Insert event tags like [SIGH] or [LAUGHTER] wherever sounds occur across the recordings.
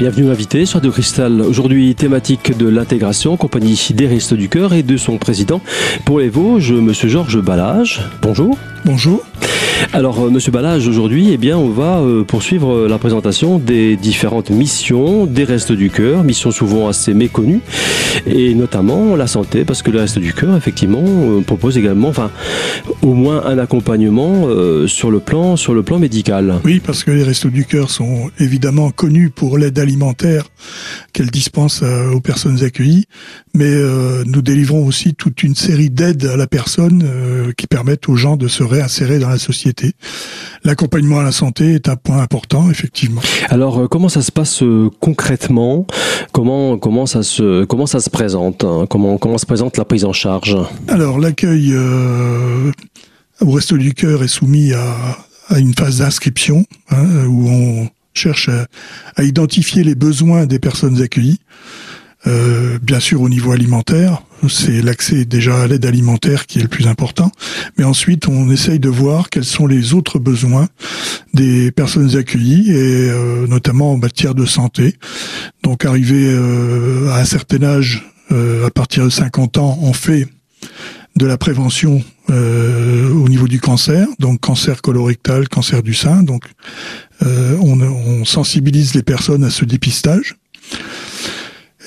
Bienvenue invité sur Radio Cristal. Aujourd'hui, thématique de l'intégration, compagnie des du Cœur et de son président pour les Vosges, Monsieur Georges Balage. Bonjour. Bonjour. Alors, euh, Monsieur Balage, aujourd'hui, eh bien, on va euh, poursuivre la présentation des différentes missions des Restes du Cœur, missions souvent assez méconnues, et notamment la santé, parce que les Restes du Cœur, effectivement, euh, propose également, enfin, au moins un accompagnement sur le plan, sur le plan médical. Oui, parce que les Restes du Cœur sont évidemment connus pour l'aide alimentaire qu'elles dispensent aux personnes accueillies, mais nous délivrons aussi toute une série d'aides à la personne qui permettent aux gens de se réinsérer dans la société. L'accompagnement à la santé est un point important, effectivement. Alors, euh, comment ça se passe euh, concrètement? Comment comment ça se comment ça se présente hein? Comment comment se présente la prise en charge? Alors, l'accueil euh, au Resto du Cœur est soumis à, à une phase d'inscription hein, où on cherche à, identifier les besoins des personnes accueillies. Euh, bien sûr au niveau alimentaire, c'est l'accès déjà à l'aide alimentaire qui est le plus important, mais ensuite on essaye de voir quels sont les autres besoins des personnes accueillies et euh, notamment en matière de santé. Donc arrivé euh, à un certain âge, à partir de 50 ans, on fait de la prévention au niveau du cancer, donc cancer colorectal, cancer du sein. Donc on, on sensibilise les personnes à ce dépistage.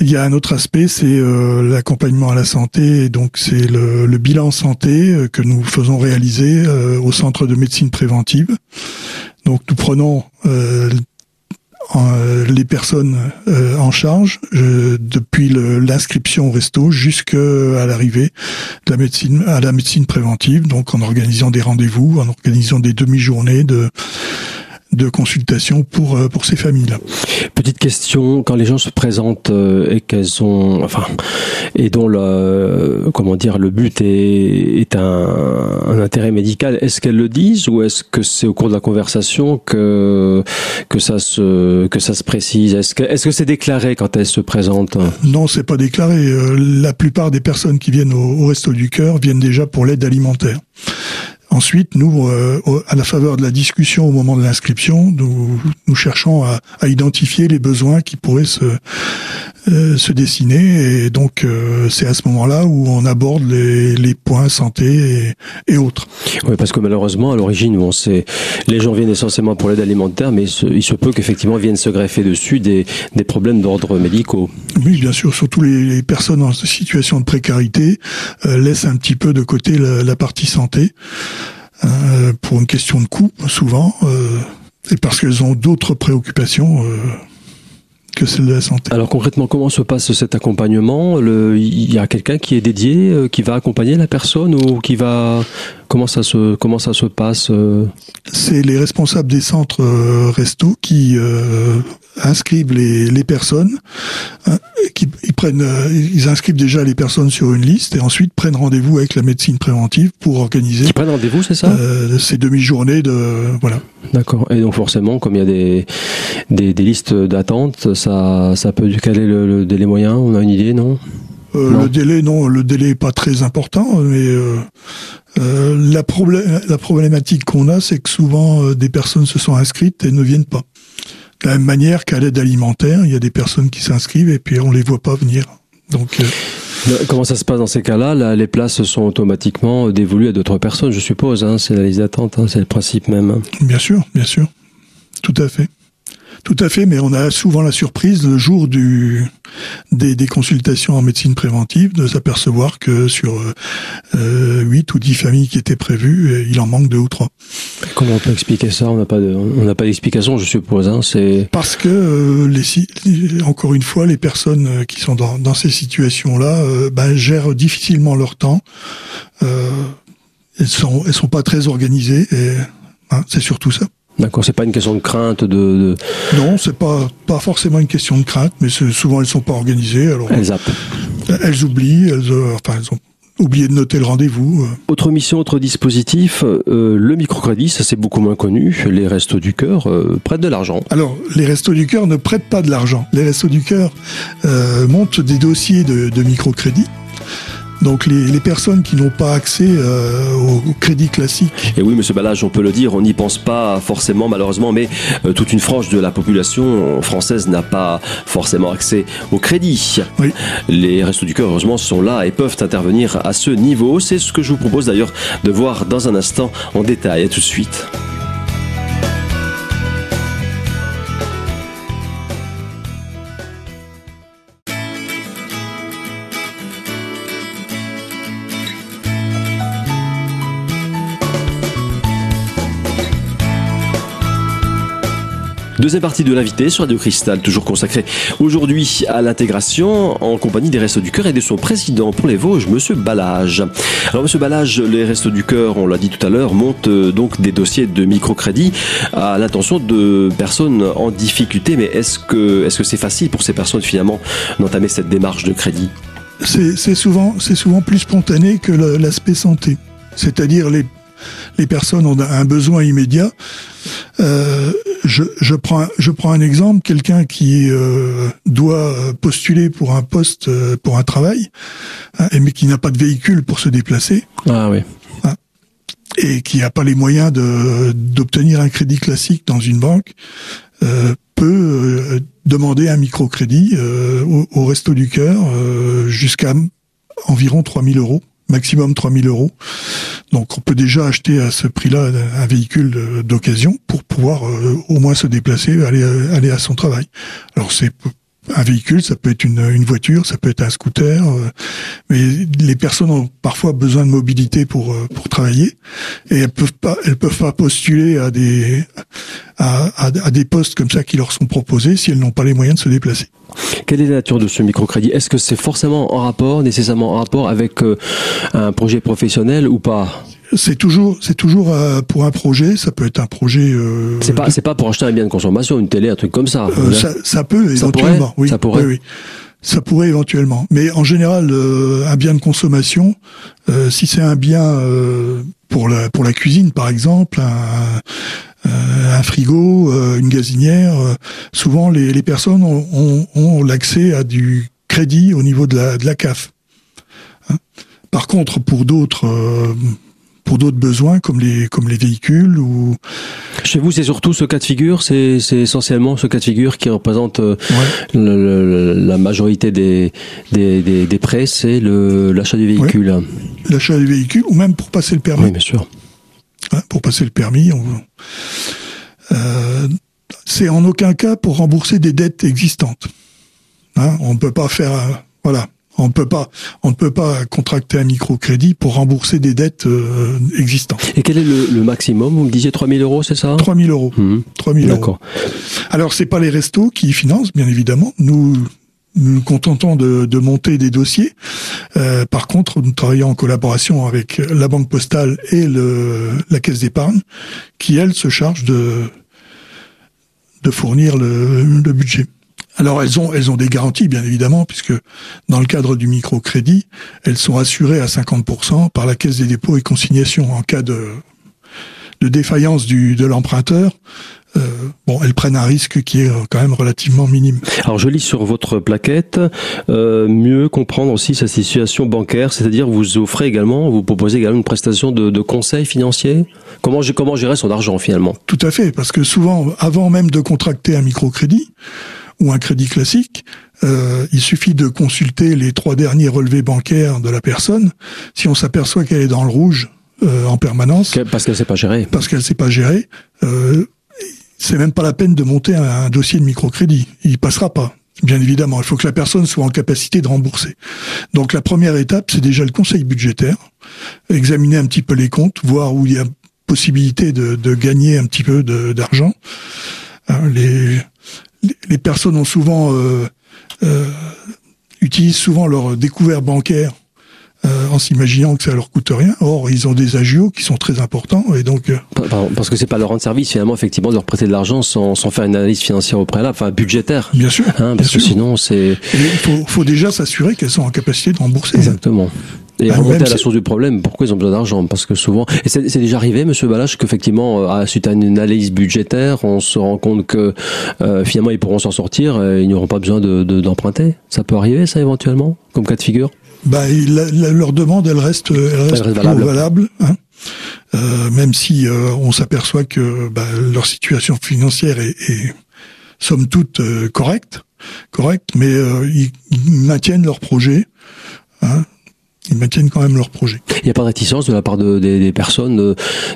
Il y a un autre aspect, c'est euh, l'accompagnement à la santé. donc c'est le, bilan santé euh, que nous faisons réaliser euh, au centre de médecine préventive. Donc nous prenons les personnes en charge depuis l'inscription au resto jusqu'à l'arrivée à la médecine préventive. Donc en organisant des rendez-vous, en organisant des demi-journées de de consultation pour euh, pour ces familles-là. Petite question quand les gens se présentent euh, et qu'elles ont enfin et dont le comment dire le but est, est un, un intérêt médical, est-ce qu'elles le disent ou est-ce que c'est au cours de la conversation que que ça se que ça se précise? Est-ce que est-ce que c'est déclaré quand elles se présentent? Non, c'est pas déclaré. Euh, la plupart des personnes qui viennent au, au Resto du Cœur viennent déjà pour l'aide alimentaire. Ensuite, nous, euh, à la faveur de la discussion au moment de l'inscription, nous, cherchons à, à, identifier les besoins qui pourraient se, euh, se dessiner. Et donc, euh, c'est à ce moment-là où on aborde les, les points santé et, et, autres. Oui, parce que malheureusement, à l'origine, bon, c'est les gens viennent essentiellement pour l'aide alimentaire, mais il se peut qu'effectivement viennent se greffer dessus des, des problèmes d'ordre médicaux. Oui, bien sûr, surtout les, les, personnes en situation de précarité laissent un petit peu de côté la, la partie santé. Euh, pour une question de coût, souvent, euh, et parce qu'elles ont d'autres préoccupations euh, Alors concrètement, comment se passe cet accompagnement? Il y a quelqu'un qui est dédié, qui va accompagner la personne ou qui va comment ça se comment ça se passe C'est les responsables des centres resto qui inscrivent les, les personnes, hein, qui, ils prennent, euh, ils inscrivent déjà les personnes sur une liste et ensuite prennent rendez-vous avec la médecine préventive pour organiser. Qui prennent rendez-vous, c'est ça? euh, Ces demi-journées de voilà. D'accord. Et donc forcément, comme il y a des des, des listes d'attente, ça ça peut caler le, le délai moyen. On a une idée, non? Euh, le délai, non, le délai est pas très important, mais euh, euh, la, la problématique qu'on a, c'est que souvent des personnes se sont inscrites et ne viennent pas. De la même manière qu'à l'aide alimentaire, il y a des personnes qui s'inscrivent et puis on les voit pas venir. Donc Comment ça se passe dans ces cas-là? Les places sont automatiquement dévolues à d'autres personnes, je suppose. Hein c'est la liste d'attente, hein, c'est le principe même. Hein. Bien sûr, bien sûr. Tout à fait. Tout à fait, mais on a souvent la surprise le jour du des, des consultations en médecine préventive de s'apercevoir que sur euh, 8 ou 10 familles qui étaient prévues, il en manque deux ou trois. Comment on peut expliquer ça? On n'a pas de, on n'a pas d'explication, je suppose. Hein, c'est parce que euh, les, encore une fois, les personnes qui sont dans, dans ces situations-là euh, ben, gèrent difficilement leur temps. Euh, elles sont, elles sont pas très organisées et hein, c'est surtout ça. D'accord, c'est pas une question de crainte de. de... Non, c'est pas pas forcément une question de crainte, mais souvent elles sont pas organisées. Alors elles zappent. Elles oublient, elles, euh, enfin elles ont oublié de noter le rendez-vous. Euh. Autre mission, autre dispositif, euh, le microcrédit, ça c'est beaucoup moins connu. Les Restos du Cœur euh, prêtent de l'argent. Alors, les Restos du Cœur ne prêtent pas de l'argent. Les Restos du Cœur montent des dossiers de, de microcrédit Donc les, les personnes qui n'ont pas accès euh, au, au crédit classique. Et oui, Monsieur Balage, on peut le dire, on n'y pense pas forcément malheureusement, mais euh, toute une frange de la population française n'a pas forcément accès au crédit. Oui. Les Restos du Cœur, heureusement, sont là et peuvent intervenir à ce niveau. C'est ce que je vous propose d'ailleurs de voir dans un instant en détail. À tout de suite. Deuxième partie de l'invité sur Radio Cristal, toujours consacrée aujourd'hui à l'intégration en compagnie des Restos du Cœur et de son président pour les Vosges, Monsieur Balage. Alors Monsieur Balage, les Restos du Cœur, on l'a dit tout à l'heure, montent euh, donc des dossiers de microcrédit à l'intention de personnes en difficulté. Mais est-ce que est-ce que c'est facile pour ces personnes finalement d'entamer cette démarche de crédit? C'est souvent, c'est souvent plus spontané que l'aspect santé. C'est-à-dire les les personnes ont un besoin immédiat. Euh, je, je, prends, je prends un exemple, quelqu'un qui euh, doit postuler pour un poste, euh, pour un travail, hein, mais qui n'a pas de véhicule pour se déplacer. Ah oui. Hein, et qui n'a pas les moyens de d'obtenir un crédit classique dans une banque, euh, peut euh, demander un microcrédit au, au Resto du Cœur jusqu'à environ 3000 euros maximum 3000 euros. Donc on peut déjà acheter à ce prix-là un véhicule d'occasion pour pouvoir euh, au moins se déplacer, aller, aller à son travail. Alors c'est un véhicule, ça peut être une, voiture, ça peut être un scooter, euh, mais les personnes ont parfois besoin de mobilité pour euh, pour travailler et elles peuvent pas elles peuvent pas postuler à des à des postes comme ça qui leur sont proposés si elles n'ont pas les moyens de se déplacer. Quelle est la nature de ce microcrédit? Est-ce que c'est forcément en rapport, nécessairement en rapport avec euh, un projet professionnel ou pas? C'est toujours, c'est toujours euh, pour un projet. Ça peut être un projet. Euh, c'est pas, de- c'est pas pour acheter un bien de consommation, une télé, un truc comme ça. euh, ça, ça peut Ça éventuellement. pourrait oui, Ça pourrait oui, oui. Ça pourrait éventuellement. Mais en général, euh, un bien de consommation, euh, si c'est un bien euh, pour la pour la cuisine, par exemple, un, un frigo, une gazinière, euh, souvent les, les personnes ont, ont, ont l'accès à du crédit au niveau de la de la CAF. Hein. Par contre, pour d'autres euh, pour d'autres besoins comme les comme les véhicules ou Chez vous, c'est surtout ce cas de figure, c'est, c'est essentiellement ce cas de figure qui représente euh, ouais, le- le- la majorité des, des, des, des prêts, c'est le, l'achat du véhicule. l'achat des véhicules ou même pour passer le permis. Oui, bien sûr. Hein, pour passer le permis. On... Euh, c'est en aucun cas pour rembourser des dettes existantes. Hein, on ne peut pas faire, un- voilà, on ne peut pas, on ne peut pas contracter un microcrédit pour rembourser des dettes euh, existantes. Et quel est le, le maximum? Vous me disiez 3000 euros, c'est ça? 3000 euros. Mhm. 3000 euros. D'accord. Alors c'est pas les restos qui financent, bien évidemment. Nous nous nous contentons de, de monter des dossiers. Euh, par contre, nous travaillons en collaboration avec la Banque Postale et le, la Caisse d'épargne, qui elles se chargent de de fournir le, le budget. Alors elles ont elles ont des garanties bien évidemment puisque dans le cadre du microcrédit, elles sont assurées à 50% par la Caisse des dépôts et consignations en cas de de défaillance du de l'emprunteur. Euh, bon, elles prennent un risque qui est euh, quand même relativement minime. Alors je lis sur votre plaquette, euh, mieux comprendre aussi sa situation bancaire, c'est-à-dire vous offrez également, vous proposez également une prestation de, de conseil financier. Comment, comment gérer son argent finalement? Tout à fait, parce que souvent, avant même de contracter un microcrédit ou un crédit classique, euh, il suffit de consulter les trois derniers relevés bancaires de la personne. Si on s'aperçoit qu'elle est dans le rouge euh, en permanence, Parce qu'elle ne sait pas gérer. parce qu'elle sait pas gérer, euh, c'est même pas la peine de monter un, un dossier de microcrédit. Il passera pas. Bien évidemment, il faut que la personne soit en capacité de rembourser. Donc la première étape, c'est déjà le conseil budgétaire, examiner un petit peu les comptes, voir où il y a possibilité de, de gagner un petit peu d'argent. Hein, les, les- personnes ont souvent euh, euh, utilisent souvent leur découvert bancaire euh, en s'imaginant que ça leur coûte rien. Or, ils ont des agios qui sont très importants et donc euh, pardon, Parce que c'est pas leur rendre service finalement, effectivement, de leur prêter de l'argent sans, sans faire une analyse financière au préalable, enfin budgétaire. bien sûr, Hein, bien parce que sûr. sinon c'est il faut, faut déjà s'assurer qu'elles sont en capacité de rembourser. exactement. Et Ah, remonter à la source du problème, pourquoi ils ont besoin d'argent? Parce que souvent, et c'est déjà arrivé, Monsieur Balache, qu'effectivement, euh, à- suite à une analyse budgétaire, on se rend compte que euh, finalement ils pourront s'en sortir, et ils n'auront pas besoin de- de- d'emprunter? ça peut arriver, ça éventuellement, comme cas de figure? bah, leur demande, elle reste, elle reste, valable. hein. euh, même si euh, on s'aperçoit que bah, leur situation financière est, est somme toute euh, correcte, correcte, mais euh, ils, maintiennent leur projet. Hein, ils maintiennent quand même leur projet. Il n'y a pas de réticence de la part de, des, des, personnes de,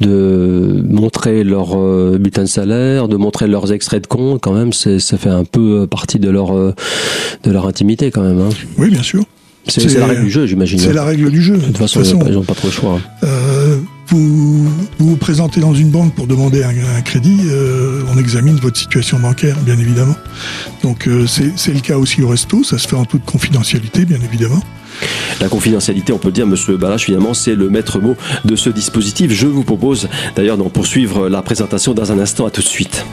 de, montrer leur euh, bulletin de salaire, de montrer leurs extraits de compte. Quand même, ça fait un peu partie de leur de leur intimité quand même. Hein. Oui, bien sûr. C'est la règle du jeu, j'imagine. C'est la règle du jeu. De toute façon, ils n'ont pas trop le choix. Hein. Euh, vous, vous vous présentez dans une banque pour demander un, un crédit, euh, on examine votre situation bancaire, bien évidemment. Donc euh, c'est le cas aussi au resto, ça se fait en toute confidentialité, bien évidemment. La confidentialité, on peut dire, Monsieur Balache, finalement, c'est le maître mot de ce dispositif. Je vous propose d'ailleurs d'en poursuivre la présentation dans un instant. À tout de suite.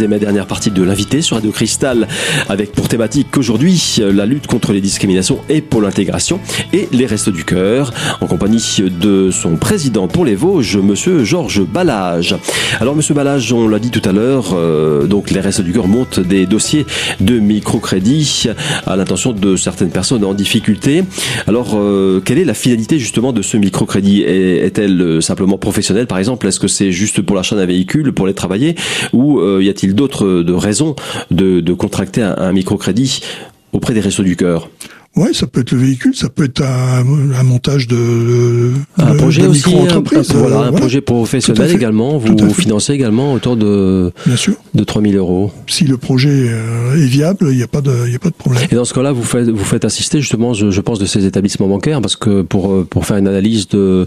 Troisième et dernière partie de l'invité sur Radio Cristal avec pour thématique aujourd'hui la lutte contre les discriminations et pour l'intégration et les Restos du Cœur en compagnie de son président pour les Vosges, monsieur Georges Ballage. Alors monsieur Ballage, on l'a dit tout à l'heure, euh, donc les Restos du Cœur montent des dossiers de microcrédit à l'intention de certaines personnes en difficulté. Alors euh, quelle est la finalité justement de ce microcrédit? Est-elle simplement professionnelle par exemple? Est-ce que c'est juste pour l'achat d'un véhicule, pour les travailler? Ou euh, y a il d'autres de raisons de, de contracter un, un microcrédit auprès des Restos du Cœur? Ouais, ça peut être le véhicule, ça peut être un, un montage de, un projet de aussi, un, voilà, un projet professionnel également. Vous, vous financez également autour de Bien sûr. de 3000 euros. Si le projet est viable, il n'y a pas de il a pas de problème. Et dans ce cas-là, vous faites vous faites assister justement, je, je, pense, de ces établissements bancaires parce que pour pour faire une analyse de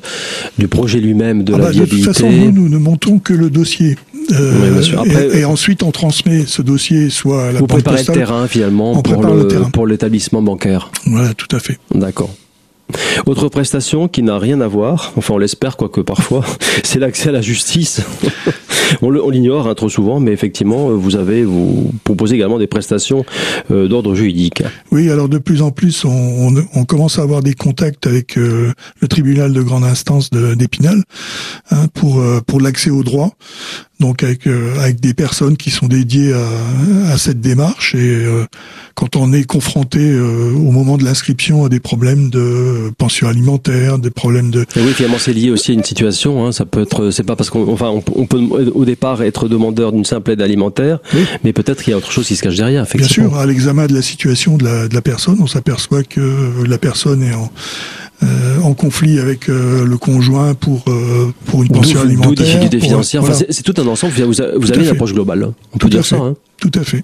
du projet lui-même, de ah la bah, viabilité. De toute façon, nous, nous ne montons que le dossier. Euh, oui, Après, et, et, ensuite, on transmet ce dossier soit à la Vous préparez le terrain finalement pour le, le pour l'établissement bancaire. Voilà, tout à fait. D'accord. Autre prestation qui n'a rien à voir, enfin on l'espère quoique parfois, [LAUGHS] c'est l'accès à la justice. [LAUGHS] on l'ignore hein, trop souvent, mais effectivement vous avez vous proposez également des prestations euh, d'ordre juridique. Oui, alors de plus en plus on, on, on commence à avoir des contacts avec euh, le tribunal de grande instance d'Épinal hein, pour euh, pour l'accès au droit donc avec euh, avec des personnes qui sont dédiées à, à cette démarche et euh, quand on est confronté euh, au moment de l'inscription à des problèmes de pension alimentaire, des problèmes de et oui finalement c'est lié aussi à une situation hein, ça peut être c'est pas parce qu'on enfin on, on, peut au départ être demandeur d'une simple aide alimentaire oui. mais peut-être qu'il y a autre chose qui se cache derrière Bien sûr à l'examen de la situation de la de la personne on s'aperçoit que la personne est en euh, en conflit avec euh, le conjoint pour euh, pour une pension alimentaire. difficultés financières. Voilà. Enfin, c'est tout un ensemble. Vous avez, vous avez une approche globale. On peut tout dire ça. Hein. Tout à fait.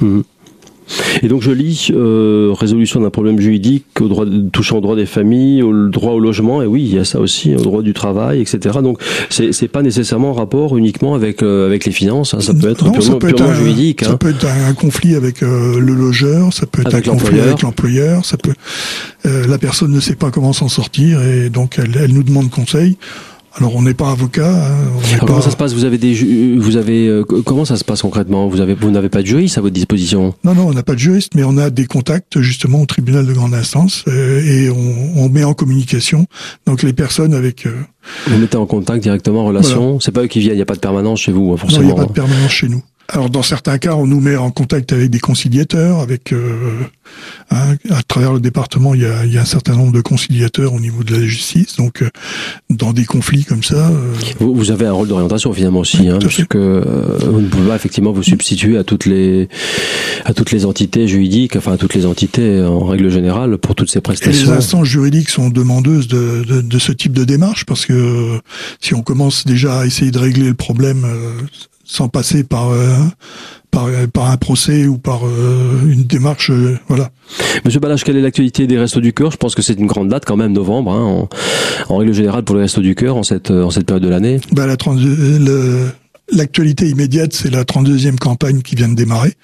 Mmh. Et donc je lis euh, résolution d'un problème juridique au droit touchant au droit des familles, au droit au logement, et oui, il y a ça aussi, au droit du travail, etc. Donc c'est c'est pas nécessairement en rapport uniquement avec euh, avec les finances, hein. ça peut être non, purement, peut être purement un, juridique. Ça hein. peut être un, conflit avec euh, le logeur, ça peut être avec un conflit avec l'employeur, ça peut euh, la personne ne sait pas comment s'en sortir et donc elle, elle nous demande conseil. Alors on n'est pas avocat. Hein, pas... Comment ça se passe? Vous avez des, vous avez, euh, comment ça se passe concrètement? Vous avez, vous n'avez pas de juriste à votre disposition? Non, non, on n'a pas de juriste, mais on a des contacts justement au tribunal de grande instance euh, et on, on, met en communication donc les personnes avec. Euh, vous mettez en contact directement en relation. Voilà. C'est pas eux qui viennent. Il n'y a pas de permanence chez vous, forcément. Non, il n'y a pas de permanence chez nous. Alors dans certains cas, on nous met en contact avec des conciliateurs, avec euh, hein, à travers le département, il y, a, il y, a, un certain nombre de conciliateurs au niveau de la justice. Donc euh, dans des conflits comme ça, euh... vous, vous, avez un rôle d'orientation finalement aussi, oui, hein, parce que euh, vous ne pouvez pas effectivement vous substituer à toutes les à toutes les entités juridiques, enfin à toutes les entités en règle générale pour toutes ces prestations. Et les instances juridiques sont demandeuses de, de, de ce type de démarche parce que si on commence déjà à essayer de régler le problème euh, sans passer par, euh, par, par un procès ou par euh, une démarche. Euh, voilà. Monsieur Balache, quelle est l'actualité des Restos du Cœur? Je pense que c'est une grande date quand même, novembre, hein, en, en, règle générale pour les Restos du Cœur en cette, en cette période de l'année. Bah, la L'actualité immédiate, c'est la 32e campagne qui vient de démarrer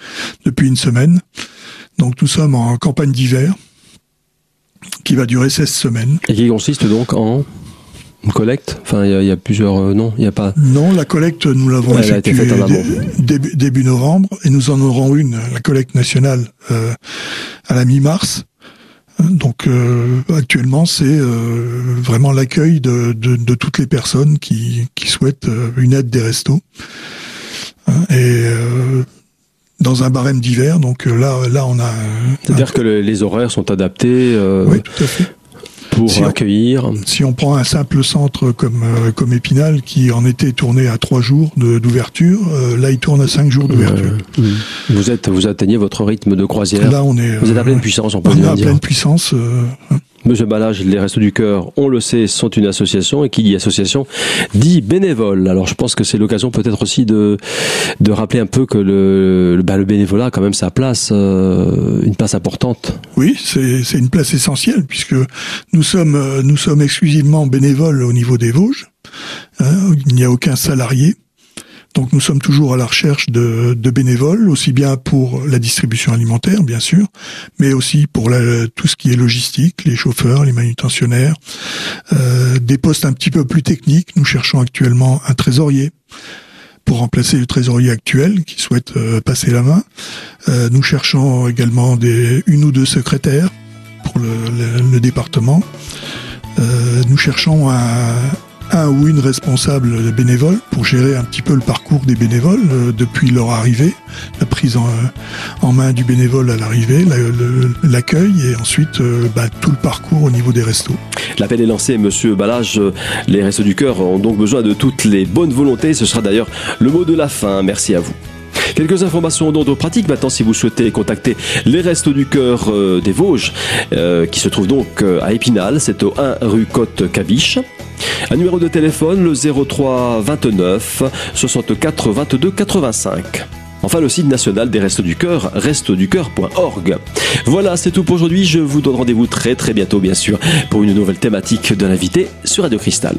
depuis une semaine. Donc nous sommes en campagne d'hiver qui va durer 16 semaines. Et qui consiste donc en Une collecte Enfin, il y, a plusieurs. Euh, non, il n'y a pas. Non, la collecte, nous l'avons effectuée début, début, novembre et nous en aurons une, la collecte nationale, euh, à la mi-mars. Donc euh, actuellement, c'est euh, vraiment l'accueil de, de, de, toutes les personnes qui, qui souhaitent une aide des restos. Hein, et dans un barème d'hiver. Donc là, là, on a. C'est-à-dire que les horaires sont adaptés. oui, tout à fait pour si accueillir. On, si on prend un simple centre comme euh, comme Épinal qui en était tourné à trois jours d'ouverture, euh, là il tourne à cinq jours d'ouverture. vous êtes vous atteignez votre rythme de croisière. Là on est. Vous êtes à pleine puissance, on peut dire. à pleine puissance. Monsieur Balage, les Restos du Cœur, on le sait, sont une association et qui dit association dit bénévole. Alors je pense que c'est l'occasion peut-être aussi de, de rappeler un peu que le, le, bah, bénévolat a quand même sa place, euh, une place importante. Oui, c'est une place essentielle puisque nous sommes, euh, nous sommes exclusivement bénévoles au niveau des Vosges. Hein, il n'y a aucun salarié. Donc nous sommes toujours à la recherche de, de, bénévoles, aussi bien pour la distribution alimentaire, bien sûr, mais aussi pour la, tout ce qui est logistique, les chauffeurs, les manutentionnaires, euh, des postes un petit peu plus techniques. Nous cherchons actuellement un trésorier pour remplacer le trésorier actuel qui souhaite euh, passer la main. Euh, nous cherchons également des, une ou deux secrétaires pour le, le, le département. Euh, nous cherchons un, un ou une responsable bénévole pour gérer un petit peu le parcours des bénévoles euh, depuis leur arrivée, la prise en, en main du bénévole à l'arrivée, l'accueil et ensuite euh, bah, tout le parcours au niveau des restos. L'appel est lancé, Monsieur Balage. Les Restos du Cœur ont donc besoin de toutes les bonnes volontés. Ce sera d'ailleurs le mot de la fin. Merci à vous. Quelques informations d'ordre pratique maintenant si vous souhaitez contacter les Restos du Cœur euh, des Vosges, qui se trouvent donc à Épinal, c'est au 1 rue Côte-Cabiche. Un numéro de téléphone, le 03 29 64 22 85. Enfin, le site national des Restos du Cœur, restosducoeur.org. Voilà, c'est tout pour aujourd'hui. Je vous donne rendez-vous très très bientôt, bien sûr, pour une nouvelle thématique de l'invité sur Radio Cristal.